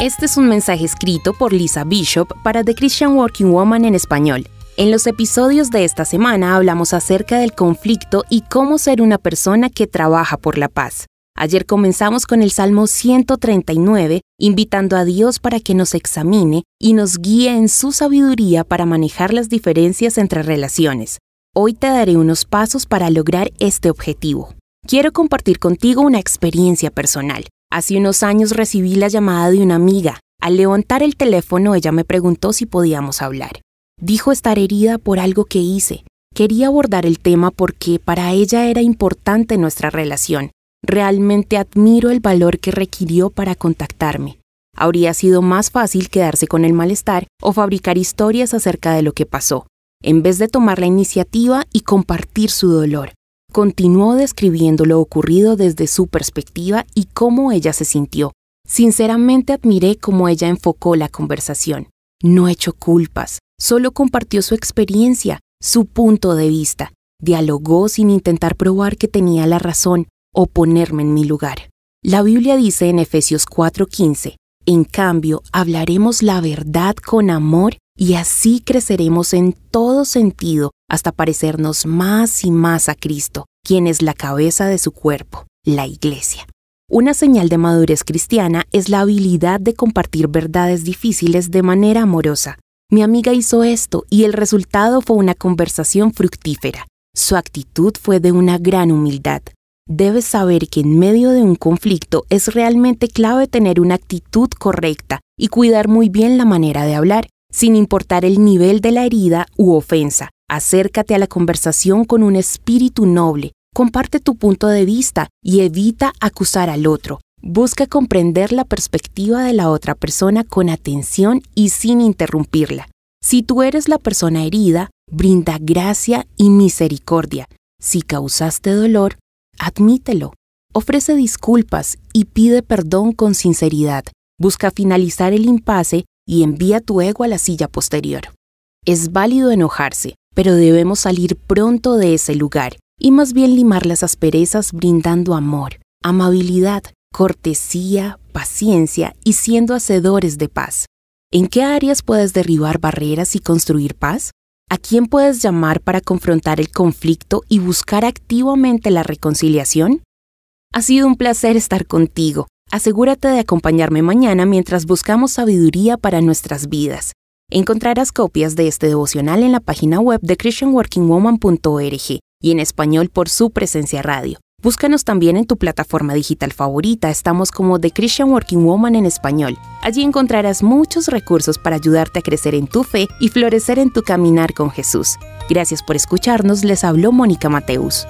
Este es un mensaje escrito por Lisa Bishop para The Christian Working Woman en español. En los episodios de esta semana hablamos acerca del conflicto y cómo ser una persona que trabaja por la paz. Ayer comenzamos con el Salmo 139, invitando a Dios para que nos examine y nos guíe en su sabiduría para manejar las diferencias entre relaciones. Hoy te daré unos pasos para lograr este objetivo. Quiero compartir contigo una experiencia personal. Hace unos años recibí la llamada de una amiga. Al levantar el teléfono ella me preguntó si podíamos hablar. Dijo estar herida por algo que hice. Quería abordar el tema porque para ella era importante nuestra relación. Realmente admiro el valor que requirió para contactarme. Habría sido más fácil quedarse con el malestar o fabricar historias acerca de lo que pasó, en vez de tomar la iniciativa y compartir su dolor. Continuó describiendo lo ocurrido desde su perspectiva y cómo ella se sintió. Sinceramente admiré cómo ella enfocó la conversación. No echó culpas, solo compartió su experiencia, su punto de vista. Dialogó sin intentar probar que tenía la razón o ponerme en mi lugar. La Biblia dice en Efesios 4:15, en cambio, hablaremos la verdad con amor y así creceremos en todo sentido hasta parecernos más y más a Cristo, quien es la cabeza de su cuerpo, la Iglesia. Una señal de madurez cristiana es la habilidad de compartir verdades difíciles de manera amorosa. Mi amiga hizo esto y el resultado fue una conversación fructífera. Su actitud fue de una gran humildad. Debes saber que en medio de un conflicto es realmente clave tener una actitud correcta y cuidar muy bien la manera de hablar, sin importar el nivel de la herida u ofensa. Acércate a la conversación con un espíritu noble, comparte tu punto de vista y evita acusar al otro. Busca comprender la perspectiva de la otra persona con atención y sin interrumpirla. Si tú eres la persona herida, brinda gracia y misericordia. Si causaste dolor, admítelo. Ofrece disculpas y pide perdón con sinceridad. Busca finalizar el impasse y envía tu ego a la silla posterior. Es válido enojarse, pero debemos salir pronto de ese lugar y más bien limar las asperezas brindando amor, amabilidad, cortesía, paciencia y siendo hacedores de paz. ¿En qué áreas puedes derribar barreras y construir paz? ¿A quién puedes llamar para confrontar el conflicto y buscar activamente la reconciliación? Ha sido un placer estar contigo. Asegúrate de acompañarme mañana mientras buscamos sabiduría para nuestras vidas. Encontrarás copias de este devocional en la página web de christianworkingwoman.org y en español por su presencia radio. Búscanos también en tu plataforma digital favorita, estamos como The Christian Working Woman en español. Allí encontrarás muchos recursos para ayudarte a crecer en tu fe y florecer en tu caminar con Jesús. Gracias por escucharnos, les habló Mónica Mateus.